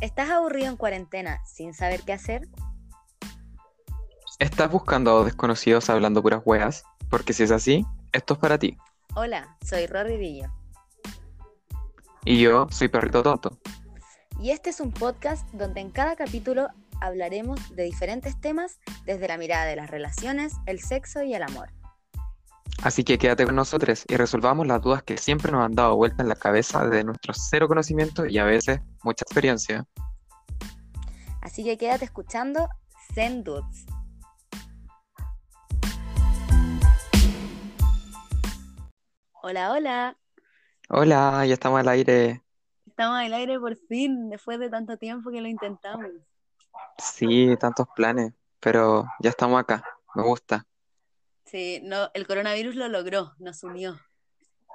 ¿Estás aburrido en cuarentena sin saber qué hacer? ¿Estás buscando a desconocidos hablando puras hueas? Porque si es así, esto es para ti. Hola, soy Rory Villo. Y yo soy Perrito Tonto. Y este es un podcast donde en cada capítulo hablaremos de diferentes temas desde la mirada de las relaciones, el sexo y el amor. Así que quédate con nosotros y resolvamos las dudas que siempre nos han dado vuelta en la cabeza de nuestro cero conocimiento y a veces mucha experiencia. Así que quédate escuchando Zen Dudes. Hola, hola. Hola, ya estamos al aire. Estamos al aire por fin, después de tanto tiempo que lo intentamos. Sí, tantos planes, pero ya estamos acá. Me gusta. Sí, no, el coronavirus lo logró, nos unió.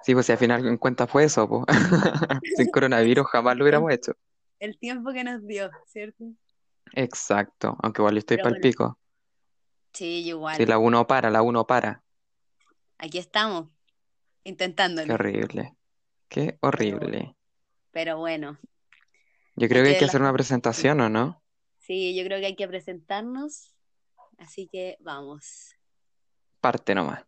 Sí, pues si al final en cuenta fue eso, pues. Sin coronavirus jamás lo hubiéramos hecho. El tiempo que nos dio, ¿cierto? Exacto, aunque igual yo estoy pa'l bueno. pico. Sí, igual. Si la uno para, la uno para. Aquí estamos, Qué intentándolo. horrible. Qué horrible. Pero bueno, Yo creo Hay que hay que que la- hacer una presentación, ¿o no? sí, yo creo que hay que presentarnos. Así que vamos. Parte nomás.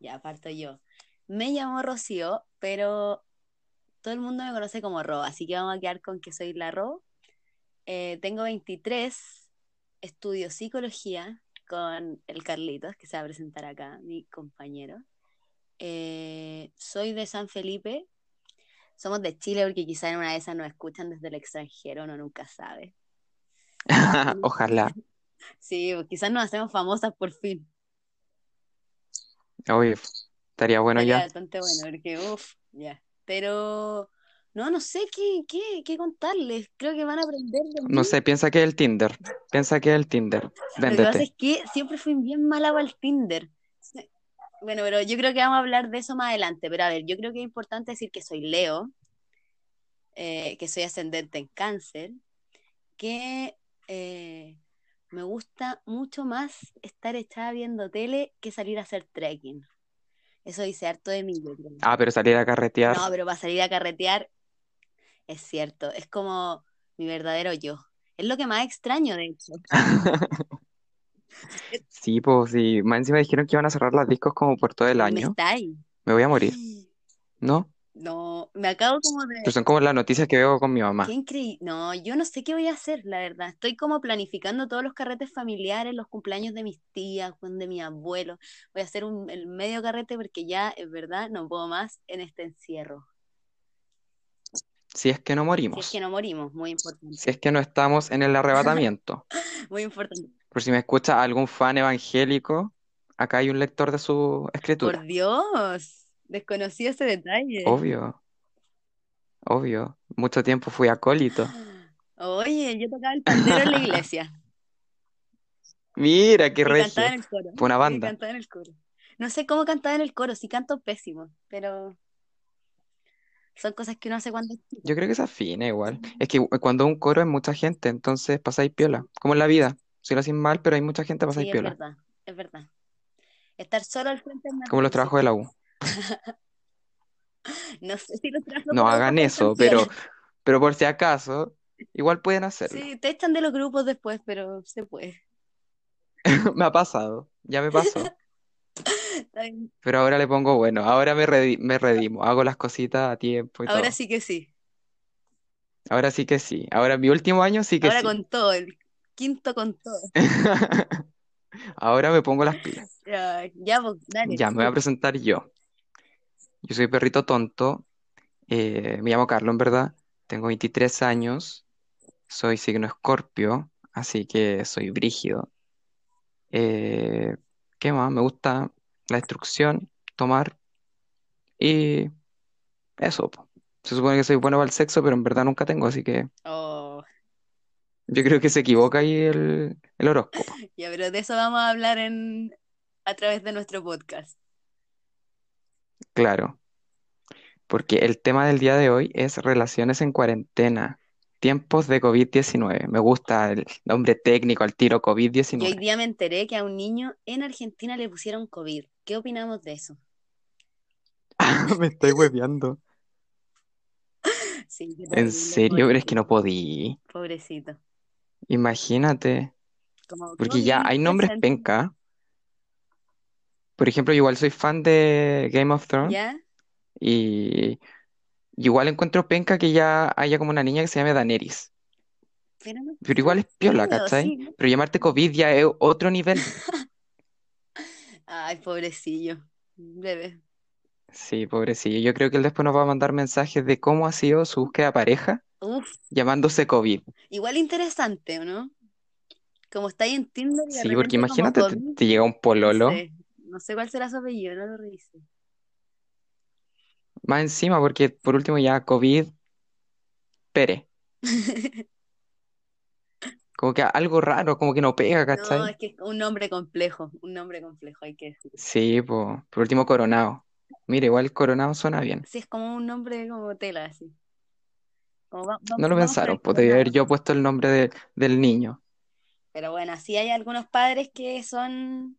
Ya parto yo. Me llamo Rocío, pero todo el mundo me conoce como Ro, así que vamos a quedar con que soy la Ro. Eh, tengo 23, estudio psicología con el Carlitos, que se va a presentar acá, mi compañero. Eh, soy de San Felipe. Somos de Chile porque quizá en una de esas nos escuchan desde el extranjero, uno nunca sabe. Ojalá. Sí, quizás nos hacemos famosas por fin. Oye, estaría bueno Sería ya. bastante bueno, porque uff, ya. Pero no, no sé qué, qué, qué contarles. Creo que van a aprender de No mí. sé, piensa que es el Tinder. Piensa que es el Tinder. Lo que pasa Véndete. es que siempre fui bien mala para el Tinder. Bueno, pero yo creo que vamos a hablar de eso más adelante. Pero a ver, yo creo que es importante decir que soy Leo, eh, que soy ascendente en cáncer, que eh, me gusta mucho más estar echada viendo tele que salir a hacer trekking. Eso dice harto de mí. Ah, pero salir a carretear. No, pero para salir a carretear, es cierto, es como mi verdadero yo. Es lo que más extraño, de hecho. Sí, pues sí. Más encima dijeron que iban a cerrar las discos como por todo el Me año. está ahí. Me voy a morir, ¿no? No, me acabo como de... Pero son como las noticias que veo con mi mamá. Qué increíble. No, yo no sé qué voy a hacer, la verdad. Estoy como planificando todos los carretes familiares, los cumpleaños de mis tías, de mi abuelo. Voy a hacer un, el medio carrete porque ya, es verdad, no puedo más en este encierro. Si es que no Si es morimos. que no morimos, muy importante. Si es que no estamos en el arrebatamiento. Muy importante. Por si me escucha algún fan evangélico, acá hay un lector de su escritura. Por Dios, desconocí ese detalle. Obvio, obvio. Mucho tiempo fui acólito. Oye, yo tocaba el pandero en la iglesia. Mira, qué regio. cantaba en el coro. Fue una banda. cantaba en el coro. No sé cómo cantaba en el coro, sí canto pésimo, pero son cosas que uno hace cuando es. Yo creo que se afina igual. Es que cuando un coro es mucha gente, entonces pasáis piola. Como en la vida. Si lo hacen mal, pero hay mucha gente, pasáis Sí, es piola. verdad, es verdad. Estar solo al frente es Como los trabajos de la U. No sé si los trabajos No hagan eso, pero, pero por si acaso, igual pueden hacerlo. Sí, te echan de los grupos después, pero se puede. Me ha pasado, ya me pasó. Pero ahora le pongo bueno, ahora me, redi- me redimo, hago las cositas a tiempo y Ahora todo. sí que sí. Ahora sí que sí. Ahora mi último año sí que Ahora sí. con todo, el quinto con todo. Ahora me pongo las pilas. Ya, ya, pues, dale. Ya, me voy a presentar yo. Yo soy perrito tonto. eh, me llamo Carlos, en verdad. Tengo 23 años. Soy signo Escorpio, así que soy brígido. Eh, ¿qué más? Me gusta la destrucción, tomar y eso. Se supone que soy bueno para el sexo, pero en verdad nunca tengo, así que Oh, yo creo que se equivoca ahí el, el horóscopo. ya, pero de eso vamos a hablar en a través de nuestro podcast. Claro, porque el tema del día de hoy es relaciones en cuarentena, tiempos de COVID-19. Me gusta el nombre técnico al tiro Yo hoy COVID-19. día me enteré que a un niño en Argentina le pusieron COVID. ¿Qué opinamos de eso? Me estoy hueveando. Sí, qué ¿En terrible, serio? Pero es que pobrecito. no podí. Pobrecito. Imagínate. Como Porque ya hay nombres penca. Por ejemplo, yo igual soy fan de Game of Thrones ¿Ya? y igual encuentro penca que ya haya como una niña que se llame Daenerys. Pero no igual es piola, ¿cachai? sí. Pero llamarte COVID ya es otro nivel. Ay, pobrecillo. Bebé. Sí, pobrecillo. Yo creo que él después nos va a mandar mensajes de cómo ha sido su búsqueda de pareja Uf, llamándose COVID. igual interesante, ¿o no? Como está ahí en Tinder y de Sí, porque repente como imagínate, te, COVID, te llega un no pololo sé, no sé cuál será su apellido, no lo revisé. más encima, porque por último ya COVID Pérez. Como que algo raro, como que no pega, No, ¿cachai? es que es un nombre complejo, un nombre complejo, hay que decir. Sí, po, por último Coronado. Mira, igual Coronado suena bien. Sí, es como un nombre como tela, así. Como va- No lo pensaron, pues debía haber yo puesto el nombre de- del niño. Pero bueno, sí hay algunos padres que son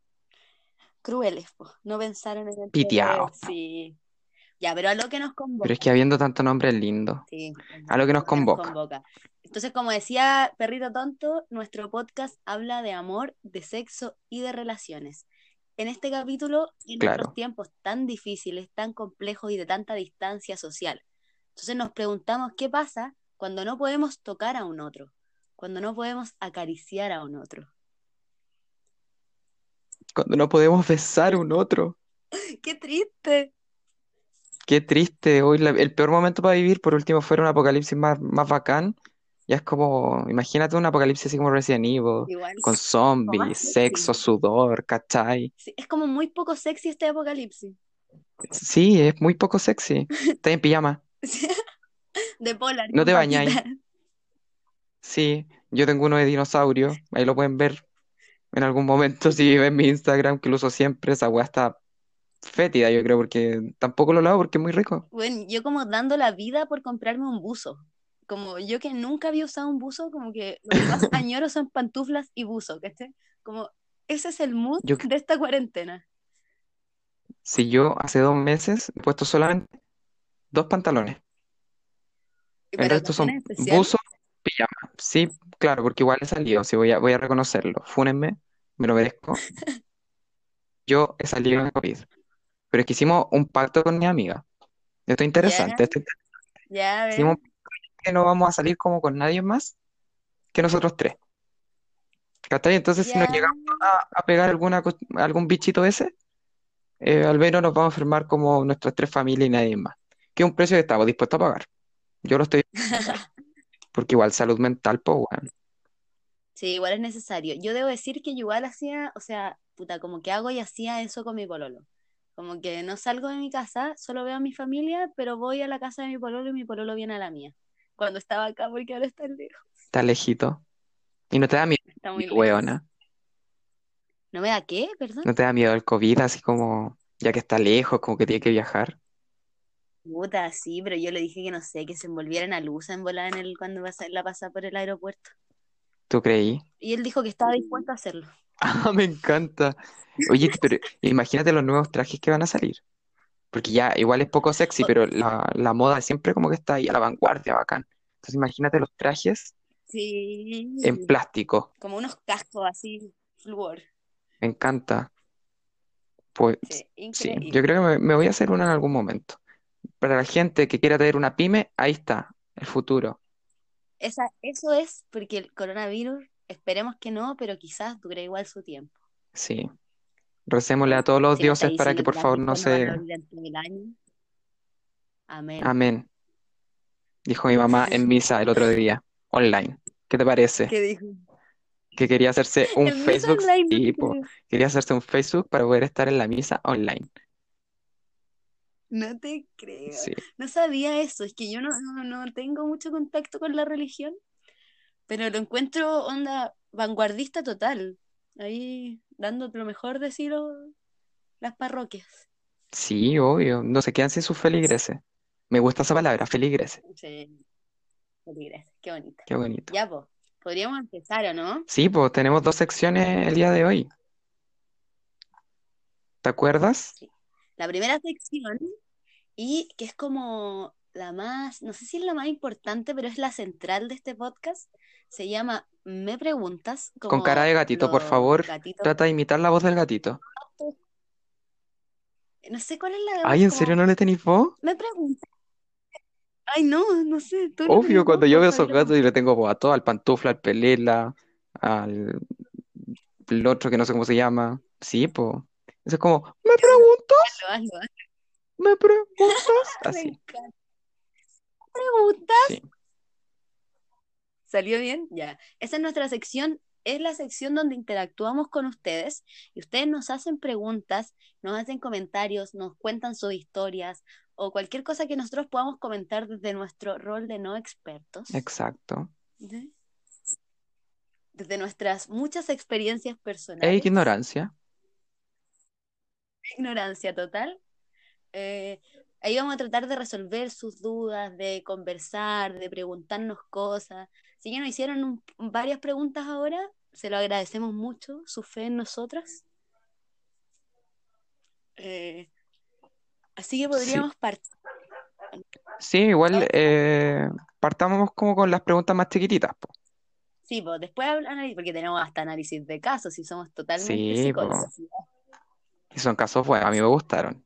crueles. No pensaron en el Piteado. sí. Ya, pero a lo que nos Pero convoca. es que habiendo tanto nombre lindo, Sí, a lo que nos convoca. convoca. Entonces, como decía Perrito Tonto, nuestro podcast habla de amor, de sexo y de relaciones. En este capítulo, en Claro. nuestros tiempos tan difíciles, tan complejos y de tanta distancia social. Entonces nos preguntamos qué pasa cuando no podemos tocar a un otro, cuando no podemos acariciar a un otro. Cuando no podemos besar un otro. ¡Qué triste! Qué triste. Hoy la- el peor momento para vivir, por último, fuera un apocalipsis más, más bacán. Ya es como, imagínate un apocalipsis así como Resident Evil, Igual, con zombies, sexo, sudor, ¿cachai? Sí, es como muy poco sexy este apocalipsis. Sí, es muy poco sexy. Estás en pijama. De polar, No te bañáis. Sí, yo tengo uno de dinosaurio. Ahí lo pueden ver en algún momento si ven mi Instagram, que lo uso siempre. Esa weá está fétida, yo creo, porque tampoco lo lavo porque es muy rico. Bueno, yo como dando la vida por comprarme un buzo. Como yo que nunca había usado un buzo, como que lo que más añoro son pantuflas y buzo, ¿cachai? Como ese es el mood Yo, de esta cuarentena. si yo hace dos meses he puesto solamente dos pantalones. ¿Y El resto son buzo, pijama. Sí, claro, porque igual he salido, sí, voy a, voy a reconocerlo. Fúnenme, me lo merezco. Yo he salido de COVID. Pero es que hicimos un pacto con mi amiga. Esto es interesante. Esto es- ya, a hicimos ver. un pacto que no vamos a salir como con nadie más que nosotros tres. ¿Cachai? Entonces, si nos Ya, llegamos a, a pegar alguna, cos- algún bichito ese, eh, al menos nos vamos a firmar como nuestras tres familias y nadie más. Que es un precio que estamos dispuestos a pagar. Yo lo estoy. Porque igual salud mental, pues, weón. Sí, igual es necesario. Yo debo decir que yo igual hacía, o sea, puta, como que hago y hacía eso con mi pololo. Como que no salgo de mi casa, solo veo a mi familia, pero voy a la casa de mi pololo y mi pololo viene a la mía. Cuando estaba acá, porque ahora está lejos. Está lejito. Y no te da miedo, Está muy weona. ¿No me da qué? Perdón. No te da miedo el COVID, así como, ya que está lejos, como que tiene que viajar. Puta, sí, pero yo le dije que no sé, que se envolvieran a luz en volar en el, cuando la pasa por el aeropuerto. ¿Tú creí? Y él dijo que estaba dispuesto a hacerlo. Ah, me encanta. Oye, pero imagínate los nuevos trajes que van a salir. Porque ya igual es poco sexy, pero la, la moda siempre como que está ahí a la vanguardia, bacán. Entonces imagínate los trajes en sí, plástico. como unos cascos así, flúor. Me encanta. Pues Sí, sí, yo creo que me, me voy a hacer una en algún momento. Para la gente que quiera tener una pyme, ahí está, el futuro. Esa, eso es porque el coronavirus, esperemos que no, pero quizás dure igual su tiempo. Sí. Recémosle a todos los dioses para que por favor no se... Amén. Amén. Dijo mi mamá en misa el otro día, online. ¿Qué te parece? ¿Qué dijo? Que quería hacerse un Facebook, online, po. creo. Quería hacerse un Facebook para poder estar en la misa online. No te creo. Sí. No sabía eso. Es que yo no, no, no tengo mucho contacto con la religión, pero lo encuentro onda vanguardista total. Ahí dando lo mejor de sí las parroquias. Sí, obvio. No se quedan sin sus feligreses. Me gusta esa palabra, feligreses. Sí, feligreses, qué bonito. Qué bonito. Ya, pues, podríamos empezar, ¿o no? Sí, pues tenemos dos secciones el día de hoy. ¿Te acuerdas? Sí. La primera sección, y que es como la más, no sé si es la más importante, pero es la central de este podcast. Se llama Me Preguntas. Con cara de gatito, por favor. gatitos. Trata de imitar la voz del gatito. No sé cuál es la Ay, ¿en como, serio no le tenéis voz? Me Preguntas. Ay, no, no sé. tú Obvio, cuando yo veo esos gatos y le tengo voz a todo, al pantufla, al pelela, al el otro que no sé cómo se llama. Sí, pues. Eso es como, ¿me preguntas? hazlo, hazlo, hazlo. ¿Me preguntas? Me Así, encanta. ¿Preguntas? sí. ¿Salió bien? Ya. Esa es nuestra sección. Es la sección donde interactuamos con ustedes y ustedes nos hacen preguntas, nos hacen comentarios, nos cuentan sus historias o cualquier cosa que nosotros podamos comentar desde nuestro rol de no expertos. Exacto. Desde nuestras muchas experiencias E personales. ignorancia. Ignorancia total. Eh, ahí vamos a tratar de resolver sus dudas, de conversar, de preguntarnos cosas. Si ya nos hicieron un- varias preguntas ahora, se lo agradecemos mucho, su fe en nosotras. Eh, así que Sí. podríamos partir. Sí, igual eh, partamos como con las preguntas más chiquititas, po. Sí, pues después porque tenemos hasta análisis de casos y somos totalmente Sí, po. Y son casos buenos, a mí me gustaron.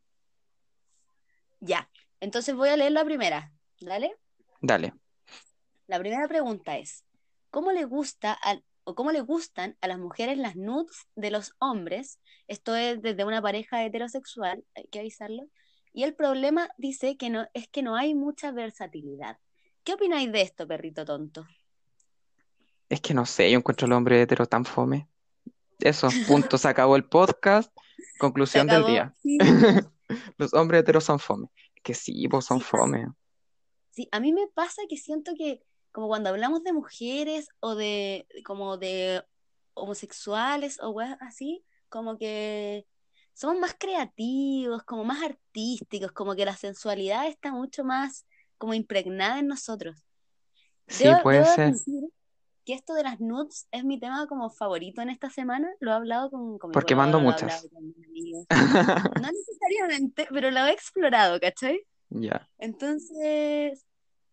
Ya, entonces voy a leer la primera, ¿dale? Dale. La primera pregunta es, ¿cómo le gusta al- o cómo le gustan a las mujeres las nudes de los hombres? Esto es desde una pareja heterosexual, hay que avisarlo. Y el problema dice que no es que no hay mucha versatilidad. ¿Qué opináis de esto, perrito tonto? Es que no sé, yo encuentro al hombre hetero tan fome. Eso, punto, se acabó el podcast. Conclusión del día. Sí, Los hombres heteros son fome. Que sí, pues son Sí, fome. sí, a mí me pasa que siento que como cuando hablamos de mujeres o de como de homosexuales o weas así, como que somos más creativos, como más artísticos, como que la sensualidad está mucho más como impregnada en nosotros. Sí, Debo, puede debo ser. Que esto de las nudes es mi tema como favorito en esta semana. Lo he hablado con, con mi Porque mando muchas. No necesariamente, pero lo he explorado, ¿cachai? Ya. Entonces,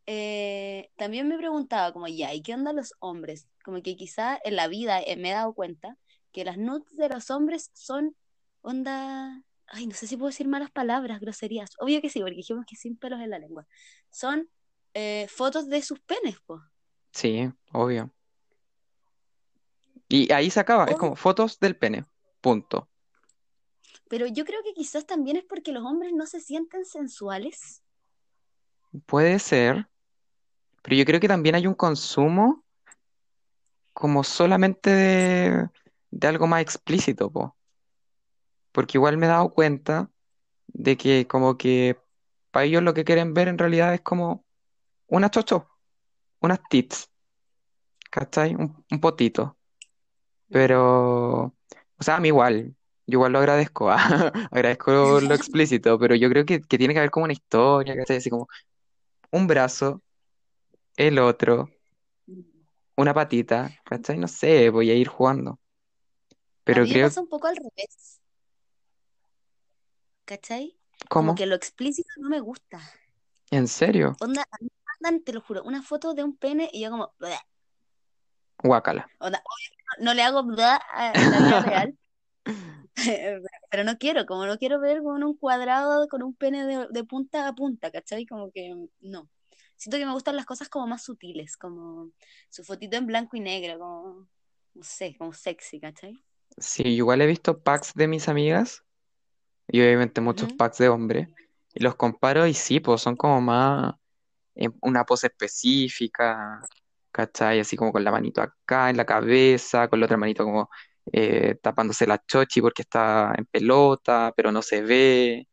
eh, también me preguntaba como, ya, ¿y qué onda los hombres? Como que quizá en la vida eh, me he dado cuenta que las nudes de los hombres son onda, ay, no sé si puedo decir malas palabras, groserías. Obvio que sí, porque dijimos que sin pelos en la lengua. Son eh, fotos de sus penes, pues. Sí, obvio. Y ahí se acaba, es Obvio, como fotos del pene. Punto. pero yo creo que quizás también es porque los hombres no se sienten sensuales. Puede ser, pero yo creo que también hay un consumo como solamente de, de algo más explícito, po. Porque igual me he dado cuenta de que como que para ellos lo que quieren ver en realidad es como unas chocho, unas tits, ¿cachai? Un, un potito. Pero, o sea, a mí igual, yo igual lo agradezco, agradezco lo explícito, pero yo creo que, que tiene que haber como una historia, ¿cachai? Así como un brazo, el otro, una patita, ¿cachai? No sé, voy a ir jugando. A Pero mí me creo, pasa un poco al revés, ¿cachai? Como ¿cómo? que lo explícito no me gusta. ¿En serio? Onda, a mí me mandan, te lo juro, una foto de un pene y yo como, "Bleh". Guácala. Onda, obvio no, le hago "Bleh" a- la vida real, pero no quiero, como no quiero ver con un cuadrado con un pene de, de punta a punta, ¿cachai? Como que no. Siento que me gustan las cosas como más sutiles, como su fotito en blanco y negro, como, no sé, como sexy, ¿cachai? Sí, igual he visto packs de mis amigas y obviamente muchos packs de hombres y los comparo y sí, pues son como más en una pose específica, ¿cachai? Así como con la manito acá en la cabeza, con la otra manito como eh, tapándose la chochi porque está en pelota, pero no se ve,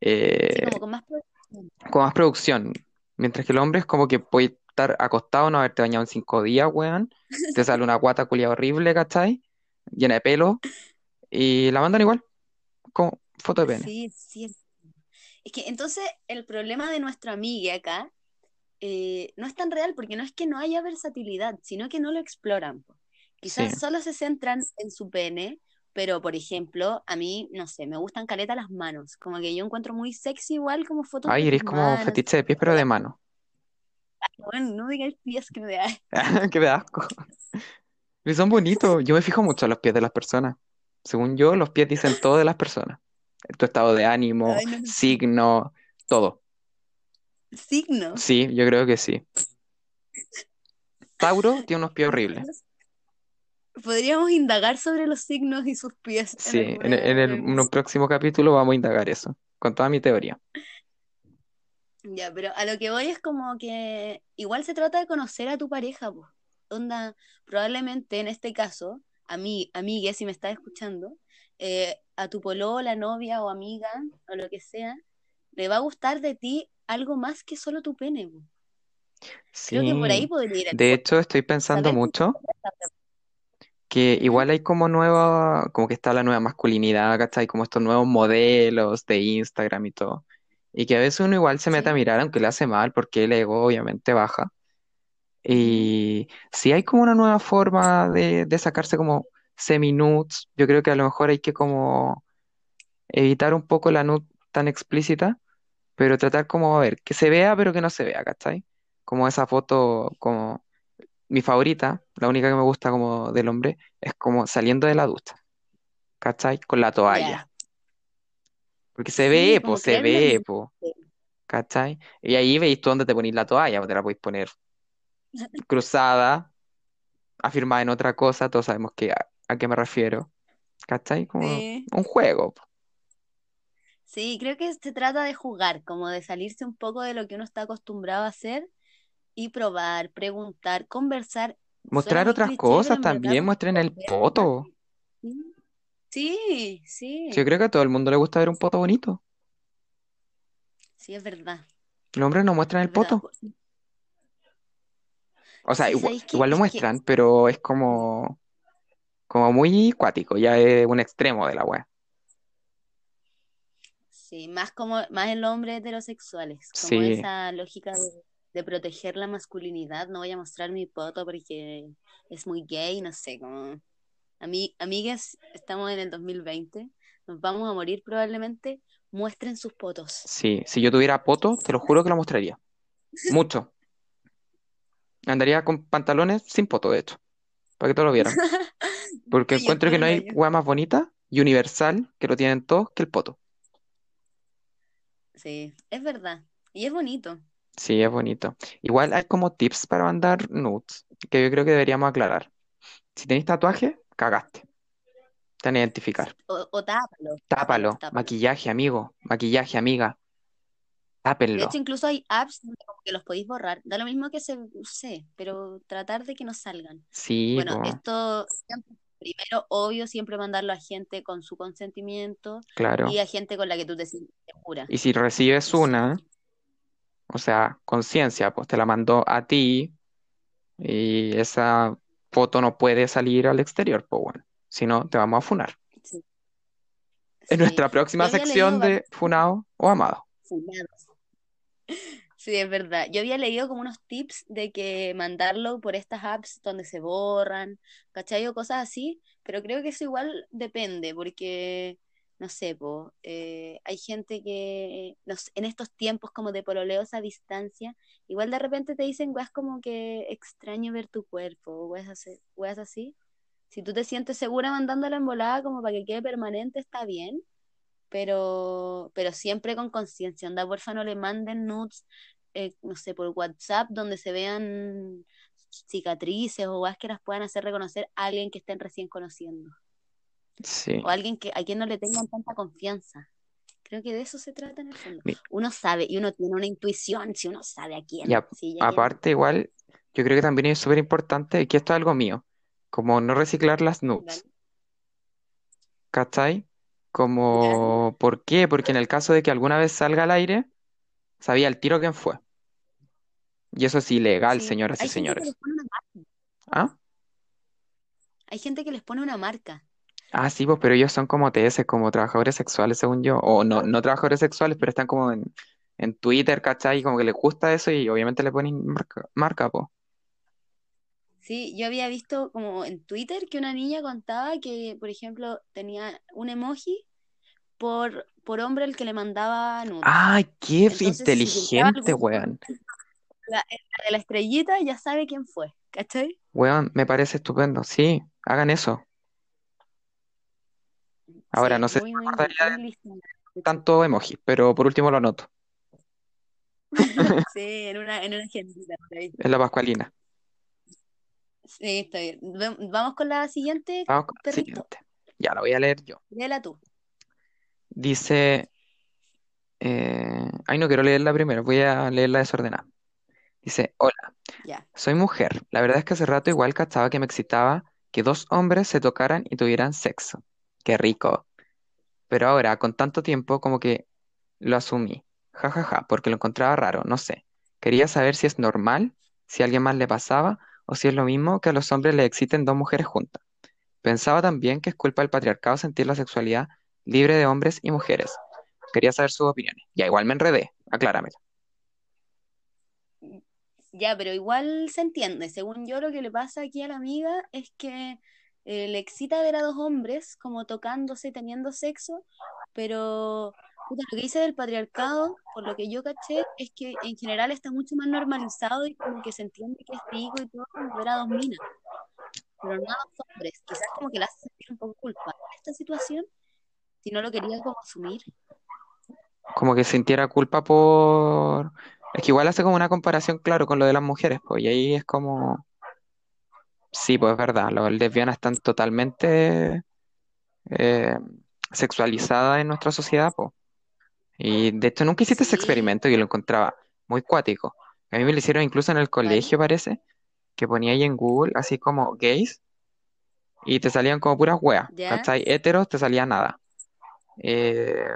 Sí, eh, como con más producción. con más producción. Mientras que el hombre es como que puede estar acostado, no haberte bañado en cinco días, weón, te sale una guata culia horrible, ¿cachai? Llena de pelo y la mandan igual, como foto de pene. Sí, sí. Es que entonces el problema de nuestra amiga acá eh, no es tan real porque no es que no haya versatilidad, sino que no lo exploran. Sí, Quizás solo se centran en su pene pero por ejemplo, a mí, no sé, me gustan caleta las manos, como que yo encuentro muy sexy igual como fotos Ay, eres como manos, fetiche de pies, pero de mano. bueno, no digas pies que me da. Qué de asco. Y son bonitos. Yo me fijo mucho en los pies de las personas. Según yo, los pies dicen todo de las personas. Tu estado de ánimo, Ay, no. signo, todo. Signo. Sí, yo creo que sí. Tauro tiene unos pies horribles. Podríamos indagar sobre los signos y sus pies Sí, en, el- en próximo capítulo vamos a indagar eso, con toda mi teoría. Ya, pero a lo que voy es como que igual se trata de conocer a tu pareja, pues. Onda, probablemente en este caso, a mí, amigue, si me estás escuchando, eh, a tu polola, novia o amiga, o lo que sea, le va a gustar de ti algo más que solo tu pene, po. Creo que por ahí Sí, podría ir de hecho estoy pensando mucho que igual hay como nueva, como que está la nueva masculinidad, ¿cachai? Como estos nuevos modelos de Instagram y todo. Y que a veces uno igual se mete a Sí. mirar, aunque le hace mal, porque el ego obviamente baja. Y sí hay como una nueva forma de, de sacarse como semi-nudes. Yo creo que a lo mejor hay que como evitar un poco la nude tan explícita, pero tratar como, a ver, que se vea, pero que no se vea, ¿cachai? Como esa foto, como mi favorita, la única que me gusta como del hombre, es como saliendo de la ducha, ¿cachai? Con la toalla. Porque se Sí, ve, pues se ve, pues, ¿cachai? Y ahí veis tú dónde te ponís la toalla, pues te la podéis poner cruzada, afirmada en otra cosa, todos sabemos que, a, a qué me refiero, ¿cachai? Como Sí. un juego. po. Sí, creo que se trata de jugar, como de salirse un poco de lo que uno está acostumbrado a hacer y probar, preguntar, conversar. Mostrar otras cliché, cosas también, muestren el poto. Sí, Sí, Yo creo que a todo el mundo le gusta ver un poto bonito. sí, es verdad, Los hombres no muestran es el verdad. poto. O sea, Sí, igual, lo que muestran, pero es como, como muy cuático, ya es un extremo de la wea. Sí, más como, más en los hombres heterosexuales, como Sí, esa lógica de, de proteger la masculinidad, no voy a mostrar mi poto porque es muy gay, no sé, como Ami- amigas, estamos en el 2020, nos vamos a morir probablemente, muestren sus potos. sí. Si yo tuviera poto, te lo juro que lo mostraría. Mucho. Andaría con pantalones sin poto, de hecho, para que todos lo vieran. Porque encuentro que el no hay wea más bonita y universal, que lo tienen todos, que el poto. Sí, es verdad. Y es bonito. Sí, es bonito. Igual hay como tips para mandar nudes, que yo creo que deberíamos aclarar. Si tenéis tatuaje, cagaste. Te van a identificar. O, o tápalo, tápalo. Maquillaje, amigo. Maquillaje, amiga. De Tápenlo. hecho, incluso hay apps que los podéis borrar. Da lo mismo que se use, pero tratar de que no salgan. Sí, Bueno, po, esto siempre- primero, obvio, siempre mandarlo a gente con su consentimiento claro. y a gente con la que tú te sientes segura. Y si recibes una, o sea, conciencia, pues te la mandó a ti y esa foto no puede salir al exterior, pues bueno. Si no, te vamos a funar. Sí, En sí. nuestra próxima leído sección de funado o amado. funados. Sí, es verdad. Yo había leído como unos tips de que mandarlo por estas apps donde se borran, ¿cachai? O cosas así, pero creo que eso igual depende, porque, no sé, eh, hay gente que no en estos tiempos como de pololeos a distancia, igual de repente te dicen weas como que extraño ver tu cuerpo, weas así, así. Si tú te sientes segura mandándolo en volada como para que quede permanente, está bien pero, pero siempre con conciencia. Onda, porfa, no le manden nudes, eh, no sé, por WhatsApp, donde se vean cicatrices o weas que las puedan hacer reconocer a alguien que estén recién conociendo. Sí. O a alguien que, a quien no le tengan tanta confianza. Creo que de eso se trata en el fondo. Uno sabe, y uno tiene una intuición, si uno sabe a quién. Y a- aparte, igual, yo creo que también es súper importante, que esto es algo mío, como no reciclar las nudes, Vale. ¿cachai? Como, ¿por qué? Porque en el caso de que alguna vez salga al aire, sabía el tiro quién fue. Y eso es ilegal, Sí. señoras y Hay señores. ¿Ah? Hay gente que les pone una marca. Ah, sí, pues, pero ellos son como TS, como trabajadores sexuales, según yo. O no, no trabajadores sexuales, pero están como en, en Twitter, ¿cachai? Como que les gusta eso y obviamente le ponen marca, marca, po. Sí, yo había visto como en Twitter que una niña contaba que, por ejemplo, tenía un emoji por, por hombre el que le mandaba nudes. ¡Ay, qué Entonces, si inteligente, algún weón! La, la de la estrellita, ya sabe quién fue, ¿cachai? Weón, me parece estupendo. Sí, hagan eso. Ahora, Sí, no sé si muy, me muy, acordaría muy de lista. tanto emoji, pero por último lo anoto. Sí, en una, en una agendita. Es la Pascualina. Sí, está bien. Vamos con la siguiente, Vamos con la siguiente. Ya la voy a leer yo. Léela tú. Dice, eh, ay, no quiero leerla primero, voy a leerla desordenada. Dice, hola, soy mujer. La verdad es que hace rato igual cachaba que me excitaba que dos hombres se tocaran y tuvieran sexo. Qué rico. Pero ahora, con tanto tiempo, como que lo asumí. Ja, ja, ja, porque lo encontraba raro, no sé. Quería saber si es normal, si a alguien más le pasaba, o si es lo mismo que a los hombres les exciten dos mujeres juntas. Pensaba también que es culpa del patriarcado sentir la sexualidad libre de hombres y mujeres. Quería saber sus opiniones. Ya, igual me enredé, acláramelo. Ya, pero igual se entiende. Según yo, lo que le pasa aquí a la amiga es que eh, le excita ver a dos hombres como tocándose, teniendo sexo, pero lo que dice del patriarcado, por lo que yo caché, es que en general está mucho más normalizado y como que se entiende que es rico y todo como ver a dos minas, pero no a dos hombres. Quizás como que le hace sentir un poco esta situación, si no lo quería como. Como que sintiera culpa por... Es que igual hace como una comparación, claro, con lo de las mujeres, pues, y ahí es como... Sí, pues es verdad, las lesbianas están totalmente eh, sexualizadas en nuestra sociedad, pues. Y de hecho nunca hiciste ese experimento y lo encontraba muy cuático. A mí me lo hicieron incluso en el colegio, parece, que ponía ahí en Google así como gays y te salían como puras weas, ¿Ya? ¿cachai? Heteros te salía nada. Eh,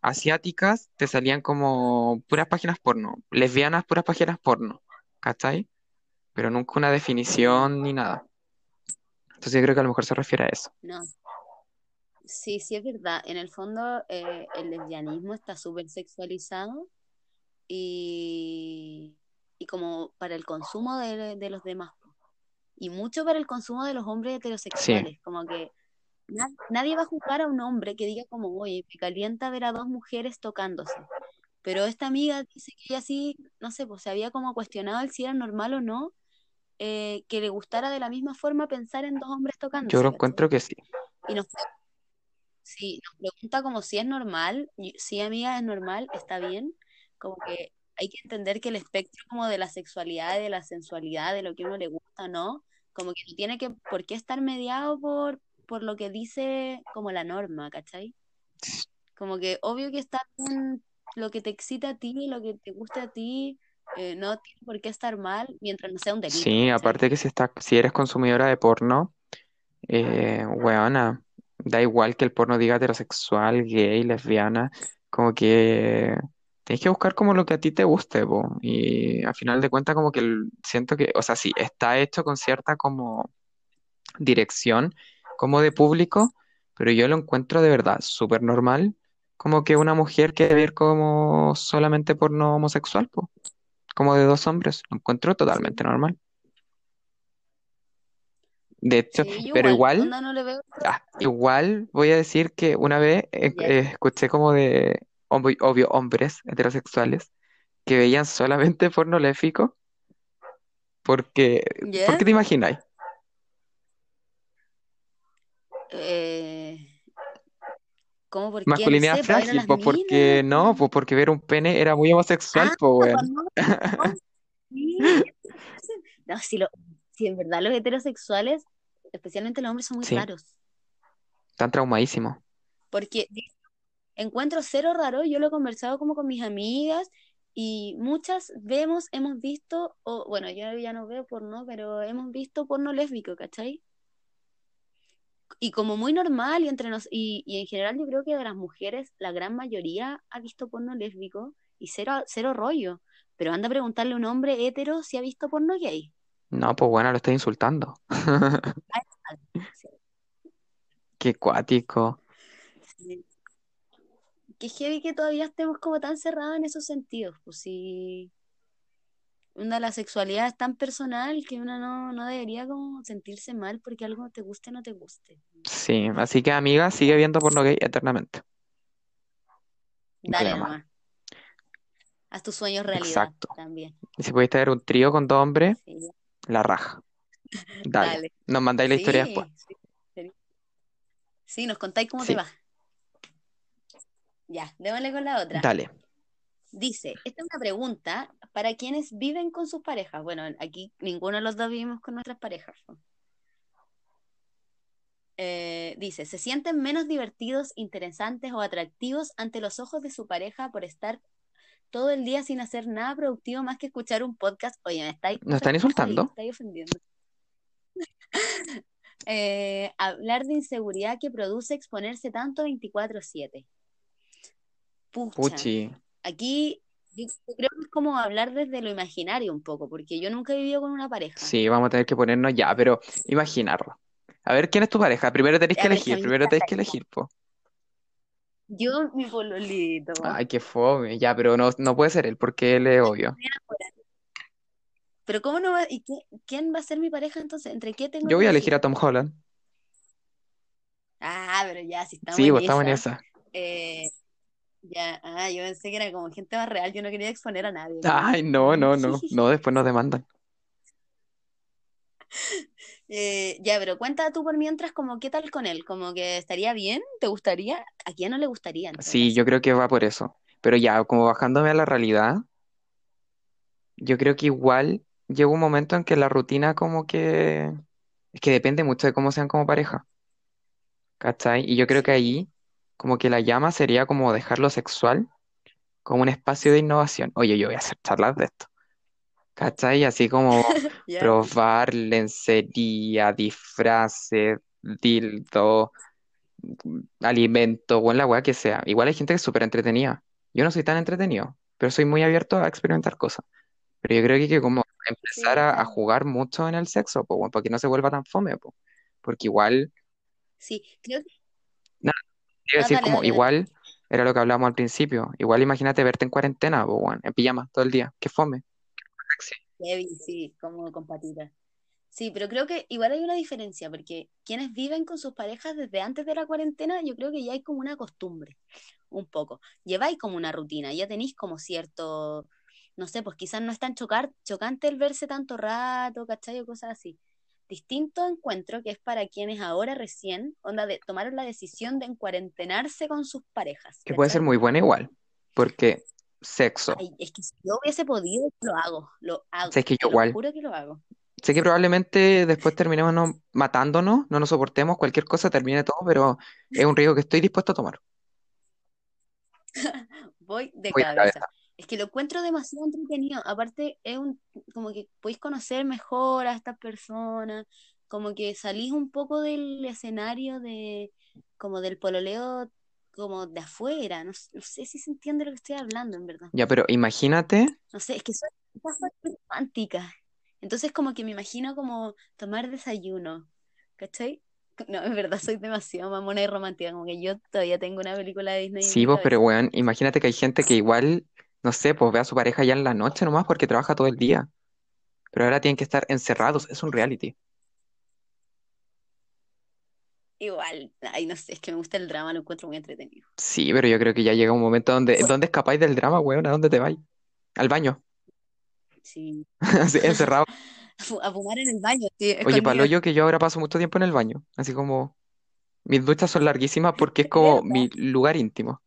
asiáticas te salían como puras páginas porno. Lesbianas, puras páginas porno, ¿cachai? Pero nunca una definición ni nada. Entonces yo creo que a lo mejor se refiere a eso. No. Sí, sí es verdad. En el fondo, eh, el lesbianismo está súper sexualizado y, y como para el consumo de, de los demás. Y mucho para el consumo de los hombres Sí, heterosexuales. Como que na- nadie va a juzgar a un hombre que diga como, oye, me calienta ver a dos mujeres tocándose. Pero esta amiga dice que ella sí, no sé, pues se había como cuestionado el si era normal o no, eh, que le gustara de la misma forma pensar en dos hombres yo lo tocándose, encuentro que sí. Y nos Sí, nos pregunta como si es normal, sí, amiga, es normal, está bien, como que hay que entender que el espectro como de la sexualidad, de la sensualidad, de lo que a uno le gusta no, como que no tiene que por qué estar mediado por, por lo que dice como la norma, ¿cachai? Como que obvio que está lo que te excita a ti, lo que te gusta a ti, eh, no tiene por qué estar mal mientras no sea un delito, Sí, ¿cachai? aparte que si está, si eres consumidora de porno, eh, weona, da igual que el porno diga heterosexual, gay, lesbiana, como que tienes que buscar como lo que a ti te guste, po. Y al final de cuentas como que siento que, o sea, sí, está hecho con cierta como dirección, como de público, pero yo lo encuentro de verdad súper normal, como que una mujer quiere ver como solamente porno homosexual, po, como de dos hombres, lo encuentro totalmente normal. De hecho, sí, pero igual, igual, onda no le veo, ah, igual voy a decir que una vez eh, ya, eh, escuché como de, obvio, hombres heterosexuales que veían solamente porno lésbico, porque, ¿por qué te imagináis? Eh... ¿Cómo por? No Masculinidad sé, frágil, pues porque no, pues porque ver un pene era muy homosexual, Ah, pues no, no, sí. No, si, lo, si en verdad los heterosexuales, especialmente los hombres, son muy Sí, raros. están traumadísimos. Porque encuentro cero raro, yo lo he conversado como con mis amigas y muchas vemos, hemos visto, o bueno, yo ya no veo porno, pero hemos visto porno lésbico, ¿cachai? Y como muy normal y entre nos, y, y en general yo creo que de las mujeres, la gran mayoría ha visto porno lésbico y cero, cero rollo. Pero anda a preguntarle a un hombre hetero si ha visto porno gay. No, pues bueno, lo estoy insultando. Sí, Qué cuático. sí. Qué heavy que todavía estemos como tan cerrados en esos sentidos. Pues sí, Una, la sexualidad es tan personal que uno no, no debería como sentirse mal porque algo te guste o no te guste. Sí, así que amiga, sigue viendo porno gay eternamente. Dale nomás. Haz tus sueños realidad Exacto. también. Y si podéis tener un trío con dos hombres, Sí, la raja. Dale. dale. Nos mandáis la historia después. sí, sí. Nos contáis cómo te va. Ya, démosle con la otra. Dale. Dice, esta es una pregunta para quienes viven con sus parejas. Bueno, aquí ninguno de los dos vivimos con nuestras parejas. Eh, dice, ¿se sienten menos divertidos, interesantes o atractivos ante los ojos de su pareja por estar todo el día sin hacer nada productivo más que escuchar un podcast? Oye, me estáis, ¿Nos están insultando? Me estáis ofendiendo. Eh, hablar de inseguridad que produce exponerse tanto 24/7. Pucha. Puchi. Aquí creo que es como hablar desde lo imaginario un poco, porque yo nunca he vivido con una pareja. Sí, vamos a tener que ponernos ya, pero imaginarlo. A ver, ¿quién es tu pareja? Primero tenéis que elegir, primero tenéis que elegir, po. Yo, mi pololito. Ay, qué fome. Ya, pero no, no puede ser él, porque él es obvio. Pero ¿cómo no va? ¿Y qué- quién va a ser mi pareja entonces? ¿Entre qué tengo Yo voy a elegir a Tom Holland. Ah, pero ya, si estamos Sí, en pues estamos en esa. esa. eh, ya, ah, yo pensé que era como gente más real, yo no quería exponer a nadie. Ay, no, no, no. No, después nos demandan. Eh, ya, pero cuenta tú por mientras, como, ¿qué tal con él? Como que estaría bien, ¿te gustaría? ¿A quién no le gustaría? Sí, yo creo que va por eso. Pero ya, como bajándome a la realidad, yo creo que igual llega un momento en que la rutina como que... Es que depende mucho de cómo sean como pareja. ¿Cachai? Y yo creo que ahí como que la llama sería como dejar lo sexual como un espacio de innovación. Oye, yo voy a hacer charlas de esto. ¿Cachai? Así como Ya. probar lencería, disfraces, dildo, alimento, o en la weá que sea. Igual hay gente que es súper entretenida. Yo no soy tan entretenido, pero soy muy abierto a experimentar cosas. Pero yo creo que hay que como empezar a, a jugar mucho en el sexo, weón, para que no se vuelva tan fome, po. Porque igual, Sí, creo que... decir, como igual era lo que hablábamos al principio. Igual imagínate verte en cuarentena, weón, en pijama todo el día. Qué fome. Sí. Heavy, sí, como con patitas. Sí, pero creo que igual hay una diferencia, porque quienes viven con sus parejas desde antes de la cuarentena, yo creo que ya hay como una costumbre, un poco. Lleváis como una rutina, ya tenéis como cierto, no sé, pues quizás no es tan chocar, chocante el verse tanto rato, ¿cachai? O cosas así. Distinto encuentro que es para quienes ahora recién, onda, de, tomaron la decisión de encuarentenarse con sus parejas, Que puede ser muy buena igual. Porque sexo. Ay, es que si yo hubiese podido, lo hago, lo hago, Sé que yo igual. juro que lo hago. Sé que probablemente después terminemos no- matándonos, no nos soportemos, cualquier cosa termine todo, pero es un riesgo que estoy dispuesto a tomar. Voy de Voy cabeza. Es que lo encuentro demasiado entretenido. Aparte, es un, como que podéis conocer mejor a estas personas, como que salís un poco del escenario de, como del pololeo, como de afuera. No, sé si se entiende lo que estoy hablando, en verdad. Ya, pero imagínate, No sé, es que soy romántica. Entonces, como que me imagino como tomar desayuno, ¿cachai? No, en verdad soy demasiado mamona y romántica, como que yo todavía tengo una película de Disney sí, vos, pero weón, imagínate que hay gente que igual, no sé, pues ve a su pareja ya en la noche nomás porque trabaja todo el día, pero ahora tienen que estar encerrados, es un reality. Igual, ay, no sé, es que me gusta el drama, lo encuentro muy entretenido. Sí, pero yo creo que ya llega un momento donde, ¿dónde escapáis del drama, weón? ¿A dónde te vais? Al baño, Sí. así, encerrado. A fu- a fumar en el baño, sí, Oye, palo yo que yo ahora paso mucho tiempo en el baño, así como mis duchas son larguísimas porque es como mi lugar íntimo.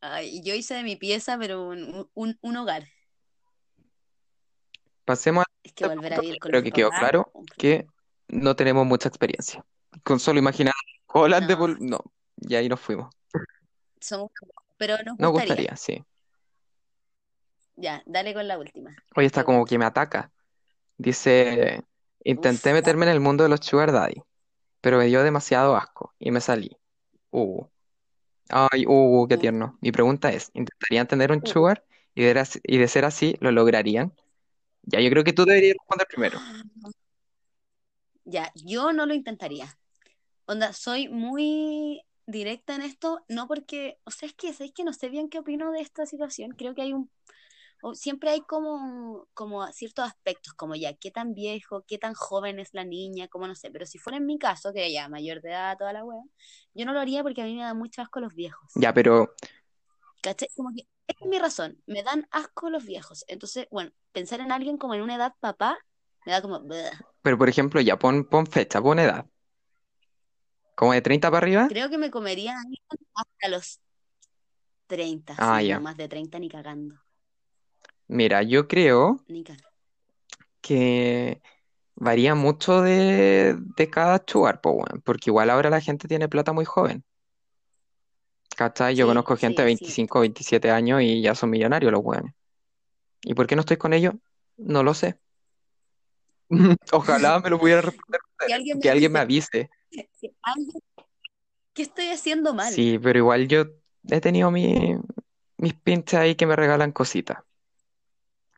Ay, yo hice de mi pieza, pero un, un, un hogar. Pasemos Es que volver a vivir con Creo que quedó claro que no tenemos mucha experiencia. Con solo imaginar Holland de No. Pol- no, y ahí nos fuimos. Somos, pero nos Nos gustaría. gustaría, sí. Ya, dale con la última. Oye, está como que me ataca. Dice, intenté Uf, meterme en el mundo de los sugar daddy, pero me dio demasiado asco y me salí. Uh. Ay, uh, qué tierno. Mi pregunta es, ¿intentarían tener un sugar? Y de, as- y de ser así, ¿lo lograrían? Ya, yo creo que tú deberías responder primero. Ya, yo no lo intentaría. Onda, soy muy directa en esto, no porque, o sea, es que, ¿sabes que No sé bien qué opino de esta situación. Creo que hay un, o siempre hay como, como ciertos aspectos, como ya, qué tan viejo, qué tan joven es la niña, como no sé, pero si fuera en mi caso, que ya mayor de edad, toda la wea, yo no lo haría porque a mí me da mucho asco los viejos. Ya, pero ¿Cachai? Como que, esa es mi razón, me dan asco los viejos. Entonces, bueno, pensar en alguien como en una edad papá, me da como... Pero por ejemplo, ya pon, pon fecha, pon edad. ¿Como de 30 para arriba? Creo que me comería hasta los 30, Ah, sí, ya. no más de 30 ni cagando, Mira, yo creo que varía mucho de, de cada po, weón, porque igual ahora la gente tiene plata muy joven. ¿Cachai? Yo Sí, conozco gente de sí, sí. 25, 27 años y ya son millonarios los weones. ¿Y por qué no estoy con ellos? No lo sé. Ojalá me lo pudiera responder, Que alguien que me alguien me avise, avise. que alguien- ¿qué estoy haciendo mal? Sí, pero igual yo he tenido mi- mis pinches ahí que me regalan cositas.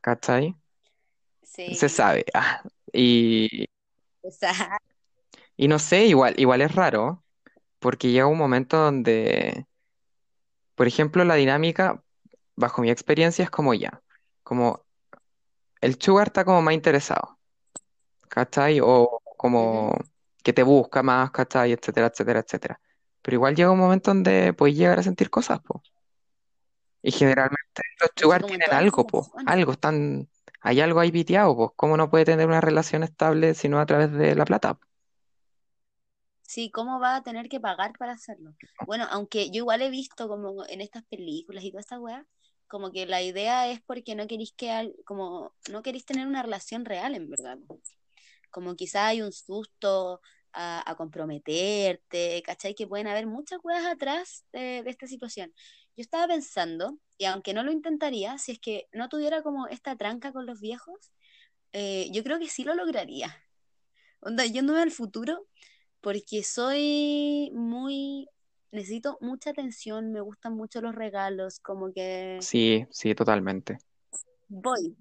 ¿Cachai? Se Sí, sabe. Ah, y, y no sé, igual, igual es raro, porque llega un momento donde, por ejemplo, la dinámica, bajo mi experiencia, es como ya, como el sugar está como más interesado, ¿cachai? O como que te busca más, ¿cachai? Etcétera, etcétera, etcétera. Pero igual llega un momento donde puedes llegar a sentir cosas, po. Y generalmente los sugar tienen algo, po. Algo, están, hay algo ahí piteado, po. ¿Cómo no puede tener una relación estable si no a través de la plata? sí, ¿cómo va a tener que pagar para hacerlo? Bueno, aunque yo igual he visto como en estas películas y toda esta weá, como que la idea es porque no queréis que, al- como, no queréis tener una relación real, en verdad. como quizá hay un susto a, a comprometerte, ¿cachai? Que pueden haber muchas cosas atrás de, de esta situación. Yo estaba pensando, y aunque no lo intentaría, si es que no tuviera como esta tranca con los viejos, eh, yo creo que sí lo lograría. Onda, yéndome al futuro, porque soy muy, necesito mucha atención, me gustan mucho los regalos, como que Sí, sí, totalmente. voy.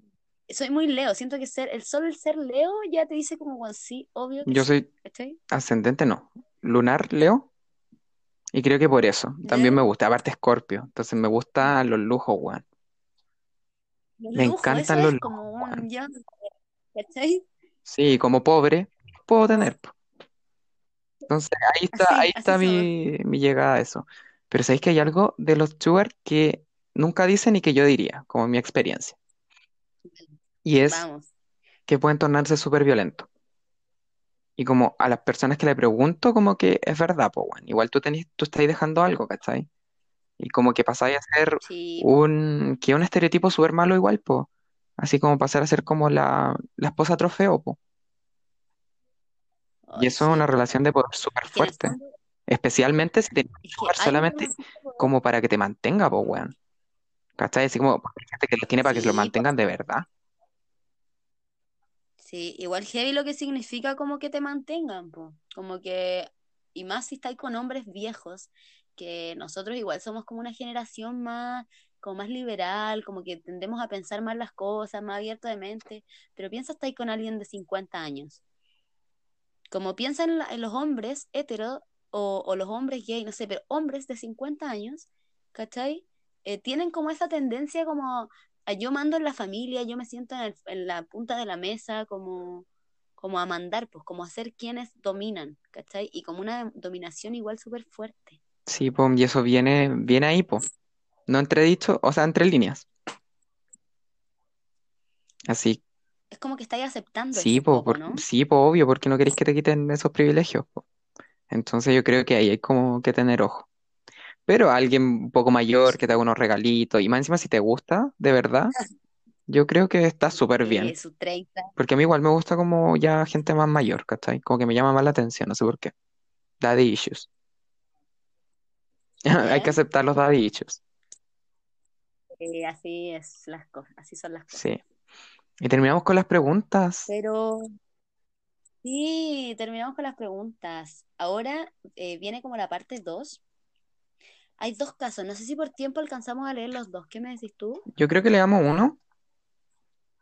Soy muy Leo, siento que ser, el solo el ser Leo ya te dice como, bueno, sí, obvio que Yo sí, soy ascendente, no. Lunar, Leo. Y creo que por eso. También me gusta. Aparte, Escorpio. Entonces me gustan los lujos, weón. Los Me lujos, eso encantan los es lujos, como un ¿cachai? Sí, como pobre, puedo tener. Entonces ahí está, ahí así, está mi, mi llegada a eso. Pero sabéis que hay algo de los sugar que nunca dicen y que yo diría, como mi experiencia. Y es Vamos. que pueden tornarse súper violentos. Y como a las personas que le pregunto, como que es verdad, pues, weón. Igual tú tenés, tú estás dejando algo, ¿cachai? Y como que pasáis a ser Sí, po. un, que un estereotipo súper malo igual, pues. Así como pasar a ser como la, la esposa trofeo, pues. Y Ay, eso es sí, una po. relación de poder súper Es que en el fuerte. fondo, Especialmente si tenés es que sugar hay una solamente relación como para que te mantenga, pues, weón. ¿Cachai? Así como porque hay gente que lo tiene para que se lo Sí, po. mantengan de verdad. Sí, igual heavy lo que significa como que te mantengan, po. Como que, y más si estáis con hombres viejos, que nosotros igual somos como una generación más, como más liberal, como que tendemos a pensar más las cosas, más abierto de mente, pero piensa estáis con alguien de 50 años. como piensa en, los hombres hetero o, o los hombres gay, no sé, pero hombres de 50 años, ¿cachai? Eh, tienen como esa tendencia como yo mando en la familia, yo me siento en, el- en la punta de la mesa, como, como a mandar, pues como a ser quienes dominan, ¿cachai? Y como una dominación igual súper fuerte. Sí, pues, y eso viene, viene ahí, pues. No entre dicho, o sea, entre líneas. Así, Es como que estáis aceptando sí, pues, ¿no? sí, pues, obvio, porque no queréis que te quiten esos privilegios, po. Entonces yo creo que ahí hay como que tener ojo. Pero alguien un poco mayor que te haga unos regalitos, y más encima si te gusta, de verdad, yo creo que está súper bien. sus 30. Porque a mí igual me gusta como ya gente más mayor, ¿cachai? Como que me llama más la atención, no sé por qué. Daddy issues. Hay que aceptar los daddy issues. Así es las cosas, así son las cosas. Sí. Y terminamos con las preguntas. Pero Sí, terminamos con las preguntas. Ahora eh, viene como la parte 2. Hay dos casos. No sé si por tiempo alcanzamos a leer los dos. ¿Qué me decís tú? Yo creo que le damos uno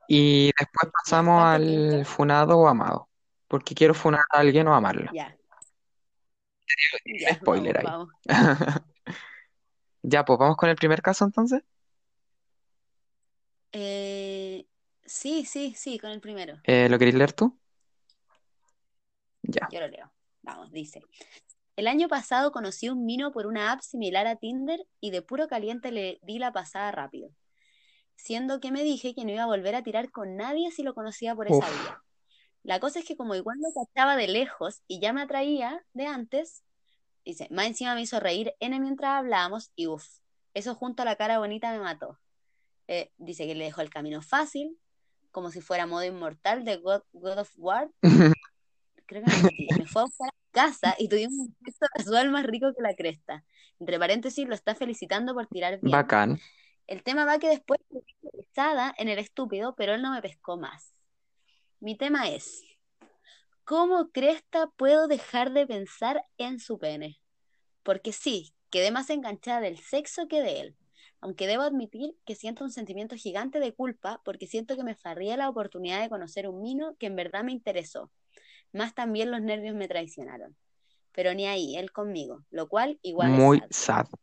y después pasamos al funado o amado. Porque quiero funar a alguien o amarla. Ya, ya, spoiler vamos, ahí. vamos. Ya, pues vamos con el primer caso entonces. Eh, sí, sí, sí, con el primero. Eh, ¿lo queréis leer tú? Ya. Yo lo leo. Vamos, dice. El año pasado conocí un mino por una app similar a Tinder y de puro caliente le di la pasada rápido, siendo que me dije que no iba a volver a tirar con nadie si lo conocía por esa vía. La cosa es que como igual lo cachaba de lejos y ya me atraía de antes, dice, más encima me hizo reír N mientras hablábamos y uff, eso junto a la cara bonita me mató. Eh, dice que le dejó el camino fácil, como si fuera modo inmortal de God, God of War. Creo que me. Me fue a buscar casa y tuvimos un sexo casual más rico que la cresta. Entre paréntesis, lo está felicitando por tirar bien. Bacán. El tema va que después me interesada en el estúpido, pero él no me pescó más. Mi tema es, ¿cómo cresta puedo dejar de pensar en su pene? Porque sí, quedé más enganchada del sexo que de él. Aunque debo admitir que siento un sentimiento gigante de culpa porque siento que me farría la oportunidad de conocer un mino que en verdad me interesó. Más también los nervios me traicionaron. Pero ni ahí, él conmigo, lo cual igual Muy es sad. sad.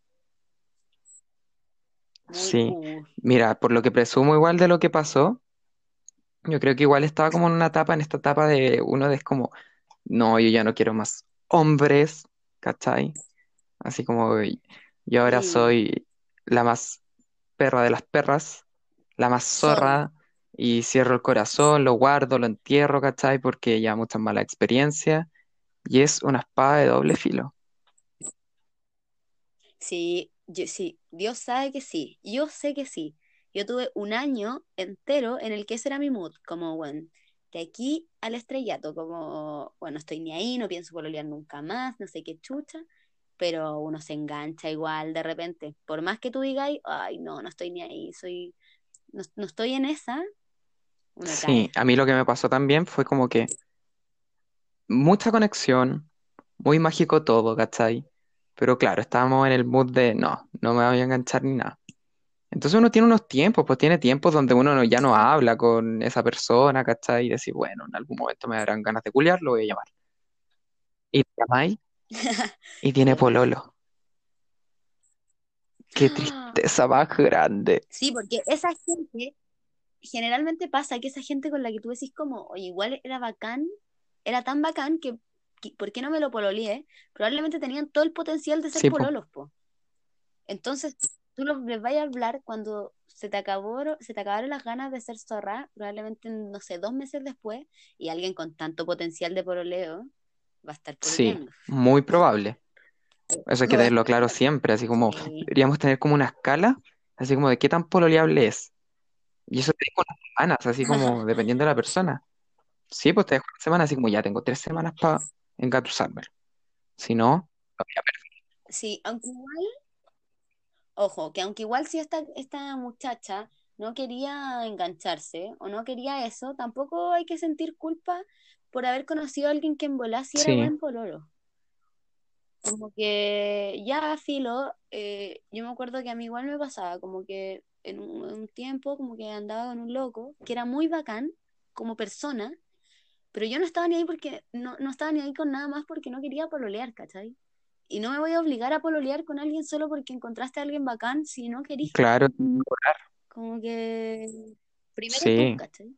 Muy, Sí. Mira, por lo que presumo igual de lo que pasó, yo creo que igual estaba como en una etapa, en esta etapa de uno de es como, no, yo ya no quiero más hombres, ¿cachai? Así como yo ahora sí, soy la más perra de las perras, la más zorra. Y cierro el corazón, lo guardo, lo entierro, ¿cachai? Porque ya muchas malas experiencias, y es una espada de doble filo. Sí, sí, Dios sabe que sí, yo sé que sí. Yo tuve un año entero en el que ese era mi mood, como, bueno, de aquí al estrellato, como, bueno, estoy ni ahí, no pienso pololear nunca más, no sé qué chucha, pero uno se engancha igual de repente. Por más que tú digas, ay, no, no estoy ni ahí, soy, no, no estoy en esa, Sí, a mí lo que me pasó también fue como que mucha conexión, muy mágico todo, ¿cachai? Pero claro, estábamos en el mood de no, no me voy a enganchar ni nada. Entonces uno tiene unos tiempos, pues tiene tiempos donde uno no- ya no habla con esa persona, ¿cachai? Y decir, bueno, en algún momento me darán ganas de culiar, lo voy a llamar. Y te llamáis y tiene pololo. Qué tristeza más grande. Sí, porque esa gente, generalmente pasa que esa gente con la que tú decís como, oye, igual era bacán, era tan bacán que, que ¿por qué no me lo pololeé? Probablemente tenían todo el potencial de ser Sí, po. pololos, po. Entonces, tú los les vayas a hablar cuando se te acabó, se te acabaron las ganas de ser zorra, probablemente, no sé, dos meses después, y alguien con tanto potencial de pololeo va a estar Sí, pololeando. muy probable. Eso hay que tenerlo claro siempre, así como Sí. deberíamos tener como una escala, así como de qué tan pololeable es. Y eso te digo unas semanas, así como dependiendo de la persona. Sí, pues te dejo una semana, así como ya tengo tres semanas para engatusarme. Si no, lo voy a perder. Sí, aunque igual Ojo, que aunque igual si esta, esta muchacha no quería engancharse o no quería eso, tampoco hay que sentir culpa por haber conocido a alguien que en volá sí era buen pololo. Como que ya, filo, eh, yo me acuerdo que a mí igual me pasaba, como que en un, un tiempo como que andaba con un loco que era muy bacán como persona, pero yo no estaba ni ahí porque no, no estaba ni ahí con nada más porque no quería pololear, ¿cachai? Y no me voy a obligar a pololear con alguien solo porque encontraste a alguien bacán si no querís. claro, Como que primero tú, sí. ¿cachai?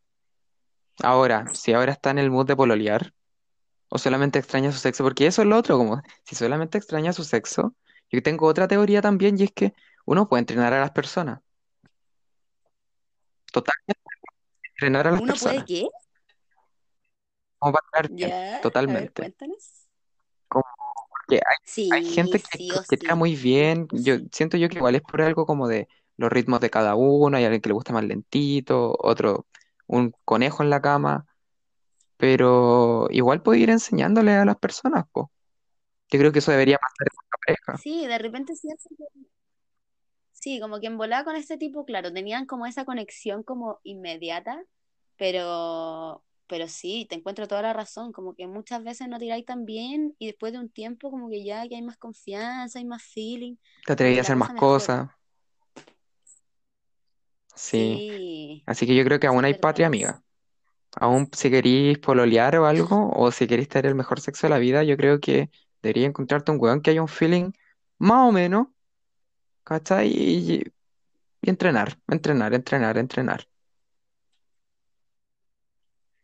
Ahora, si ahora está en el mood de pololear, o solamente extraña su sexo, porque eso es lo otro, como si solamente extraña su sexo, yo tengo otra teoría también, y es que uno puede entrenar a las personas. Totalmente, entrenar a las ¿Uno puede qué? Como para quedar bien, Ya, a ver, totalmente. cuéntanos. Como que hay, hay gente Sí, que, sí o sí. muy bien, yo Sí. siento yo que igual es por algo como de los ritmos de cada uno, hay alguien que le gusta más lentito, otro un conejo en la cama, pero igual puede ir enseñándole a las personas, po. Yo creo que eso debería pasar en la pareja. Sí, de repente siento que sí, como que en volada con este tipo, claro, tenían como esa conexión como inmediata, pero pero sí, te encuentro toda la razón, como que muchas veces no tiráis tan bien y después de un tiempo como que ya que hay más confianza, hay más feeling, Te atreví a hacer más cosas, sí. Sí, Así que yo creo que aún hay patria, amiga. Aún si queréis pololear o algo, o si queréis tener el mejor sexo de la vida, yo creo que deberías encontrarte un weón que haya un feeling más o menos, ¿cachai? Y y entrenar, entrenar, entrenar, entrenar.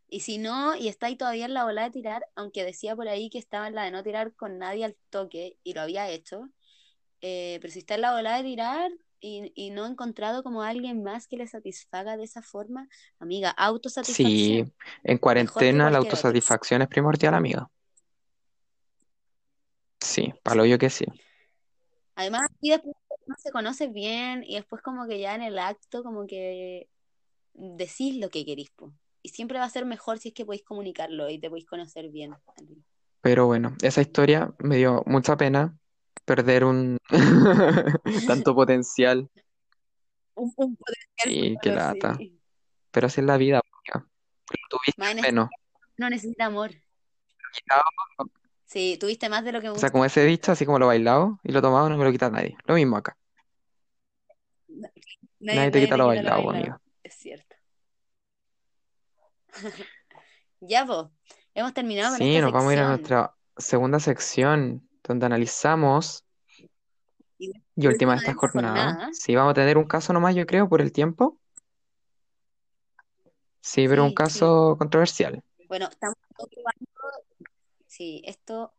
Y si no, y está ahí todavía en la ola de tirar, aunque decía por ahí que estaba en la de no tirar con nadie al toque, y lo había hecho, eh, pero si está en la ola de tirar y, y no ha encontrado como alguien más que le satisfaga de esa forma, amiga, Sí, autosatisfacción, en mejor que cuarentena la cualquier autosatisfacción es primordial, amigo. Sí, palo yo que sí. Además, y después uno se conoce bien y después como que ya en el acto como que decís lo que querís, po. Y siempre va a ser mejor si es que podéis comunicarlo y te podéis conocer bien. Pero bueno, esa historia me dio mucha pena perder un tanto potencial Un, un potencial lata. sí. Pero así es la vida, tuviste menos. no necesita amor. Quitado, Sí, tuviste más de lo que me O sea, como ese dicho, así como lo bailado y lo tomado, no me lo quita nadie. Lo mismo acá. Nadie, Nadie te nadie quita te lo quita lo bailado, bailado. amigo. Es cierto. Ya, vos, hemos terminado con Sí, esta nos vamos a ir a sección. nuestra segunda sección, donde analizamos Y y última de última esta de esta jornada. jornada. Sí, vamos a tener un caso nomás, yo creo, por el tiempo. Sí, pero un Sí, sí. caso controversial. Bueno, estamos. Sí, esto,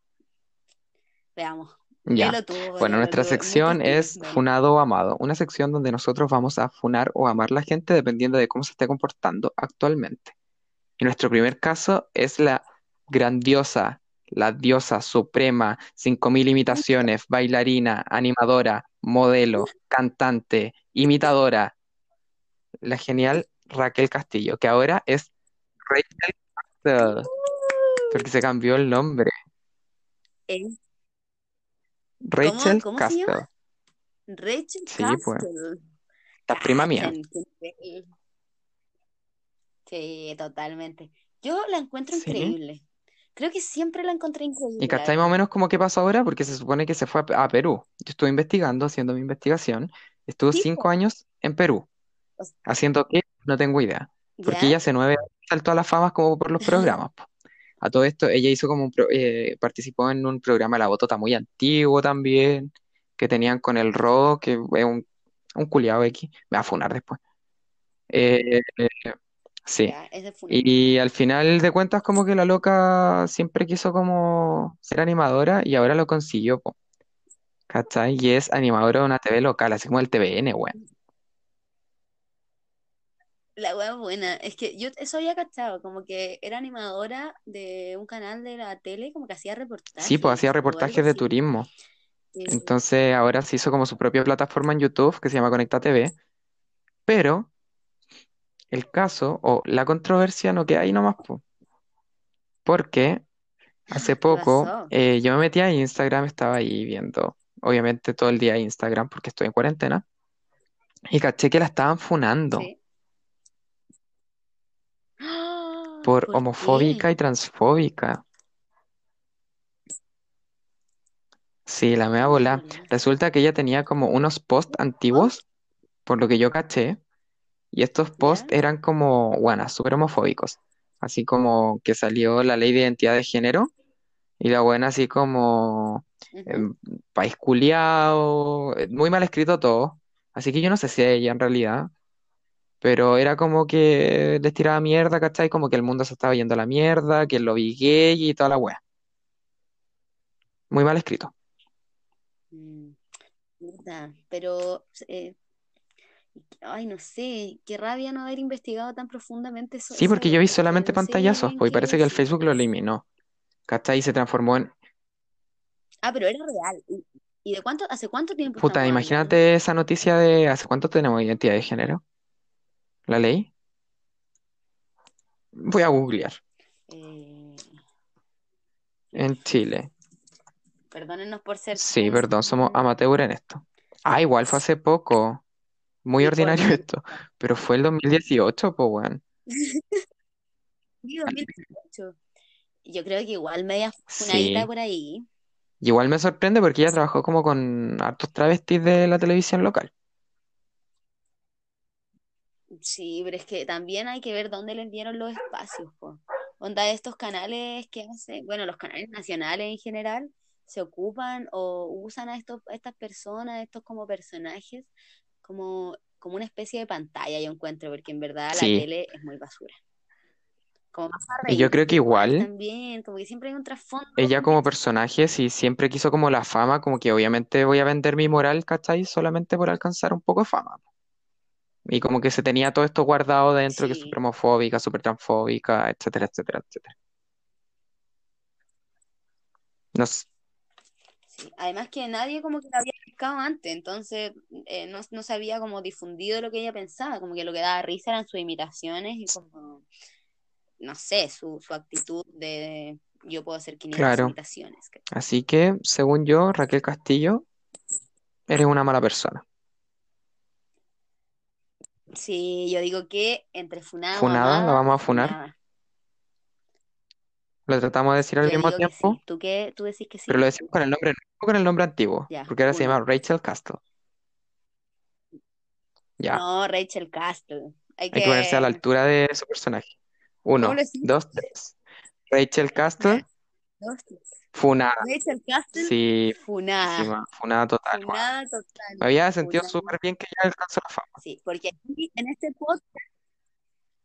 veamos. Ya. Tú, Bueno, nuestra tú. Sección es. Funado o Amado, una sección donde nosotros vamos a funar o amar la gente dependiendo de cómo se esté comportando actualmente. Y nuestro primer caso es la grandiosa, la diosa suprema, 5.000 imitaciones, bailarina, animadora, modelo, cantante, imitadora, la genial Raquel Castillo, que ahora es Rachel Castle, porque se cambió el nombre. Eh, ¿Cómo, Rachel cómo se llama? Castle. Rachel Sí, pues, Castle. la prima mía. Sí, totalmente. Yo la encuentro Sí. increíble. Creo que siempre la encontré ¿Y increíble, la cachai más o menos como qué pasó ahora? Porque se supone que se fue a, a Perú. Yo estuve investigando, haciendo mi investigación. Estuvo Sí, cinco po. años en Perú. O sea, ¿Haciendo qué? No tengo idea. Porque ¿Ya? ella hace nueve años saltó a la fama como por los programas. po. A todo esto, ella hizo como un pro- eh, participó en un programa La Botota muy antiguo también, que tenían con el rock, que es un, un culiao X. Me va a funar después. Eh, sí. Ya. Y al final de cuentas, como que la loca siempre quiso como ser animadora y ahora lo consiguió, po, ¿cachai? Y es animadora de una TV local, así como el TVN, weón. La wea buena. Es que yo eso había cachado, como que era animadora de un canal de la tele, como que hacía Sí, pues hacía reportajes reportajes de así. turismo. Entonces ahora se hizo como su propia plataforma en YouTube que se llama Conecta TV. Pero el caso o la controversia no queda ahí nomás, po, porque hace ¿qué poco eh, yo me metí a Instagram, estaba ahí viendo, obviamente todo el día Instagram porque estoy en cuarentena, y caché que la estaban funando. Sí. ¡Ah! Por ¿Por homofóbica qué? y transfóbica. Sí, la mea bola. Resulta que ella tenía como unos posts antiguos, por lo que yo caché, y estos posts eran como, bueno, súper homofóbicos. Así como que salió la ley de identidad de género, y la buena así como em, país culiao, eh, muy mal escrito todo. Así que yo no sé si ella en realidad, pero era como que les tiraba mierda, ¿cachai? Como que el mundo se estaba yendo a la mierda, que lo vi gay y toda la wea. Muy mal escrito. Mm, puta, Pero, eh, ay, no sé, qué rabia no haber investigado tan profundamente eso, Sí, porque yo vi solamente pantallazos, pues y parece que el. Facebook lo eliminó. ¿Cachai? Y se transformó en... Ah, pero era real. ¿Y, y de cuánto, hace cuánto tiempo Puta, hablando? imagínate esa noticia de... ¿Hace cuánto tenemos identidad de género? ¿La ley? Voy a googlear. Eh, En Chile. perdónennos por ser Sí, perdón, somos amateur en esto. Ah, igual fue hace poco. Muy ordinario esto. Pero fue el 2018, pues, weón. sí, 2018. Yo creo que igual media funadita Sí. por ahí. Y igual me sorprende porque ella trabajó como con hartos travestis de la televisión local. Sí, pero es que también hay que ver dónde les dieron los espacios, po. Onda estos canales que hacen, bueno, los canales nacionales en general se ocupan o usan a estos, a estas personas, estos como personajes, como como una especie de pantalla, yo encuentro, porque en verdad la tele es muy basura. Como más Y yo creo que igual también, como que siempre hay un trasfondo. ella como personaje, si siempre quiso como la fama, como que obviamente voy a vender mi moral, ¿cachai? Solamente por alcanzar un poco de fama. Y como que se tenía todo esto guardado dentro, que es súper homofóbica, súper transfóbica, etcétera, etcétera, etcétera. No sé, Sí, Además que nadie como que la había pescado antes, entonces eh, no, no se había como difundido lo que ella pensaba, como que lo que daba risa eran sus imitaciones y como, no sé, su, su actitud de yo puedo hacer 500 claro. imitaciones. Así que, según yo, Raquel Castillo, eres una mala persona. Sí, yo digo que entre funada Funada, la vamos a funar. funada. Lo tratamos de decir al Yo mismo que tiempo, sí. ¿Tú qué? ¿Tú decís que sí? pero lo decimos con el nombre nuevo, con el nombre antiguo, Ya, porque ahora se llama Rachel Castle. Ya, No, Rachel Castle. Hay hay que ponerse a la que... altura de su personaje. ¿Cómo Uno, dos, tres. Rachel Castle. Funada. Sí, funada. funada total, weón. Funada total. Me había sentido súper bien que ya alcanzó la fama. Sí, porque aquí en este podcast,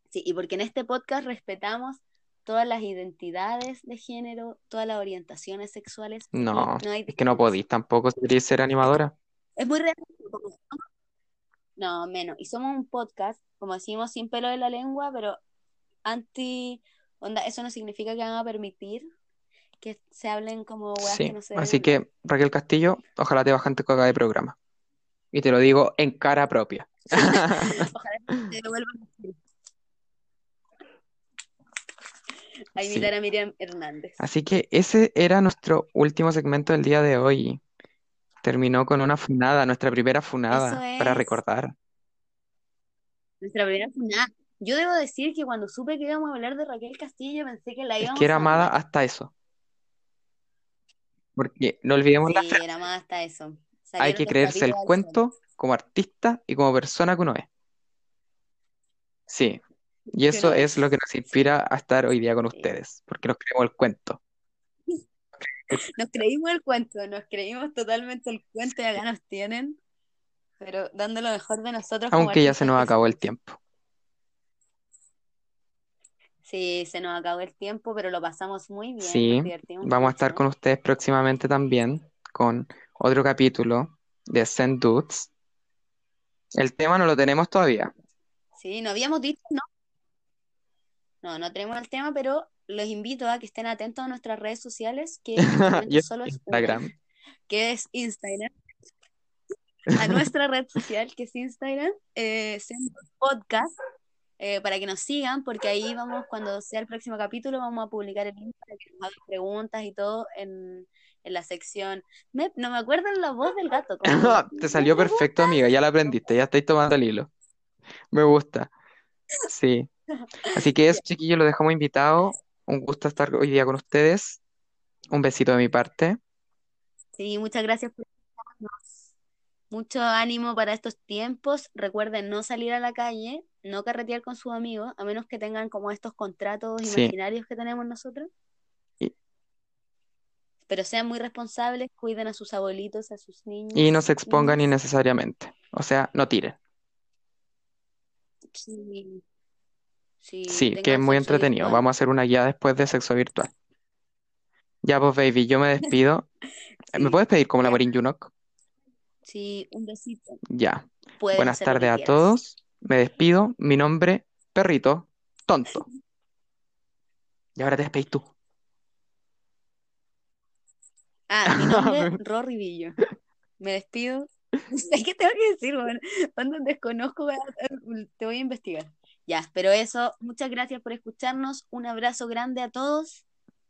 sí, y porque en este podcast respetamos todas las identidades de género, todas las orientaciones sexuales. No, no hay es que no podís tampoco si ser animadora. Es muy real. No, menos. Y somos un podcast, como decimos, sin pelo de la lengua, pero anti. Onda, eso no significa que van a permitir que se hablen como weas que no se así que Raquel Castillo, ojalá te bajan tu caga de programa. Y te lo digo en cara propia. Ojalá te devuelvan a a Sí. imitar a Miriam Hernández. Así que ese era nuestro último segmento del día de hoy. Terminó con una funada, nuestra primera funada, para es. recordar. Nuestra primera funada. Yo debo decir que cuando supe que íbamos a hablar de Raquel Castillo, pensé que la Es íbamos que era a amada hasta eso. Porque no olvidemos la Sí, frase, era más hasta eso. hay que creerse el cuento como artista y como persona que uno es. Sí, y eso es lo que nos inspira a estar hoy día con sí. ustedes, porque nos creemos el cuento. Nos creímos el cuento, nos creímos totalmente el cuento y acá nos tienen, pero dando lo mejor de nosotros Aunque ya se nos acabó el tiempo. Sí, se nos acabó el tiempo, pero lo pasamos muy bien, Sí, vamos a estar con ustedes próximamente también con otro capítulo de Send Dudes. El tema no lo tenemos todavía. Sí, no habíamos dicho, ¿no? No, no tenemos el tema, pero los invito a que estén atentos a nuestras redes sociales, que Y solo es una, Instagram. que es Instagram, a nuestra red social, que es Instagram, eh, Sendo Podcast, eh, para que nos sigan, porque ahí vamos, cuando sea el próximo capítulo, vamos a publicar el link para que nos hagan preguntas y todo en, en la sección. Me- no me acuerdo en la voz del gato, Te salió perfecto, amiga. Ya la aprendiste, ya estáis tomando el hilo. Me gusta. Sí. Así que eso, chiquillos, lo dejamos invitado. Un gusto estar hoy día con ustedes. Un besito de mi parte. Sí, muchas gracias por. Mucho ánimo para estos tiempos. Recuerden no salir a la calle, no carretear con sus amigos, a menos que tengan como estos contratos Sí. imaginarios que tenemos nosotros. Y, Pero sean muy responsables, cuiden a sus abuelitos, a sus y niños, no se expongan niñas. innecesariamente. O sea, no tiren. Sí, sí, Sí, que es muy entretenido. virtual. Vamos a hacer una guía después de sexo virtual. Ya, pues, baby, yo me despido. ¿Me Sí, puedes pedir como la Marín Yunok? sí, un besito. Ya. Puedes Buenas tardes a todos. Me despido. Mi nombre, Perrito Tonto. Y ahora te despedís tú. Ah, mi nombre, Rory Villo. Me despido. Es que tengo que decir, bueno, cuando desconozco, te voy a investigar. Ya, pero eso, muchas gracias por escucharnos. Un abrazo grande a todos